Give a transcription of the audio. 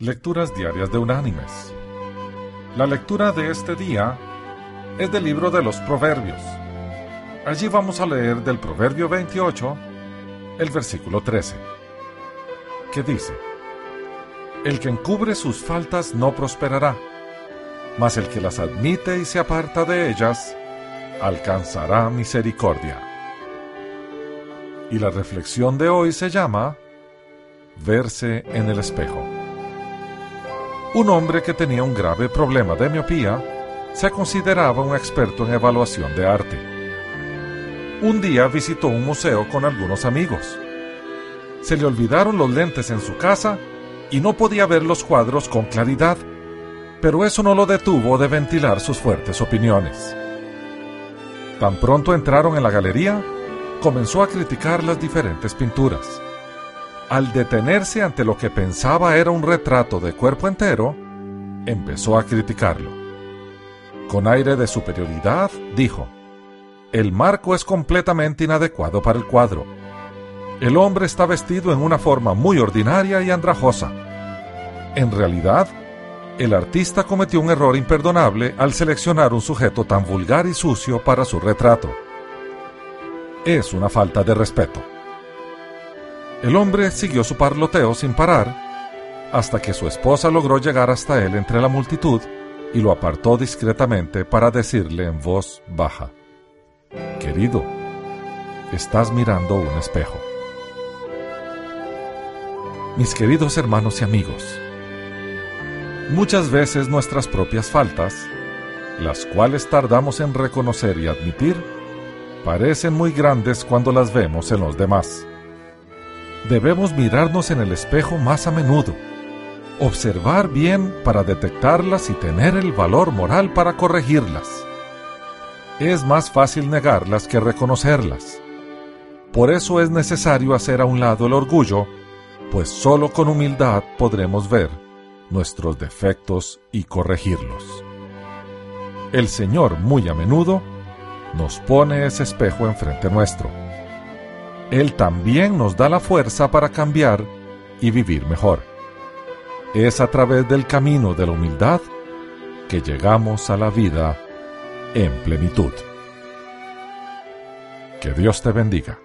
Lecturas Diarias de Unánimes. La lectura de este día es del libro de los Proverbios. Allí vamos a leer del Proverbio 28, el versículo 13, que dice, El que encubre sus faltas no prosperará, mas el que las admite y se aparta de ellas, alcanzará misericordia. Y la reflexión de hoy se llama Verse en el espejo. Un hombre que tenía un grave problema de miopía se consideraba un experto en evaluación de arte. Un día visitó un museo con algunos amigos. Se le olvidaron los lentes en su casa y no podía ver los cuadros con claridad, pero eso no lo detuvo de ventilar sus fuertes opiniones. Tan pronto entraron en la galería, comenzó a criticar las diferentes pinturas al detenerse ante lo que pensaba era un retrato de cuerpo entero, empezó a criticarlo. Con aire de superioridad, dijo, El marco es completamente inadecuado para el cuadro. El hombre está vestido en una forma muy ordinaria y andrajosa. En realidad, el artista cometió un error imperdonable al seleccionar un sujeto tan vulgar y sucio para su retrato. Es una falta de respeto. El hombre siguió su parloteo sin parar hasta que su esposa logró llegar hasta él entre la multitud y lo apartó discretamente para decirle en voz baja, Querido, estás mirando un espejo. Mis queridos hermanos y amigos, muchas veces nuestras propias faltas, las cuales tardamos en reconocer y admitir, parecen muy grandes cuando las vemos en los demás debemos mirarnos en el espejo más a menudo, observar bien para detectarlas y tener el valor moral para corregirlas. Es más fácil negarlas que reconocerlas. Por eso es necesario hacer a un lado el orgullo, pues solo con humildad podremos ver nuestros defectos y corregirlos. El Señor muy a menudo nos pone ese espejo enfrente nuestro él también nos da la fuerza para cambiar y vivir mejor. Es a través del camino de la humildad que llegamos a la vida en plenitud. Que Dios te bendiga.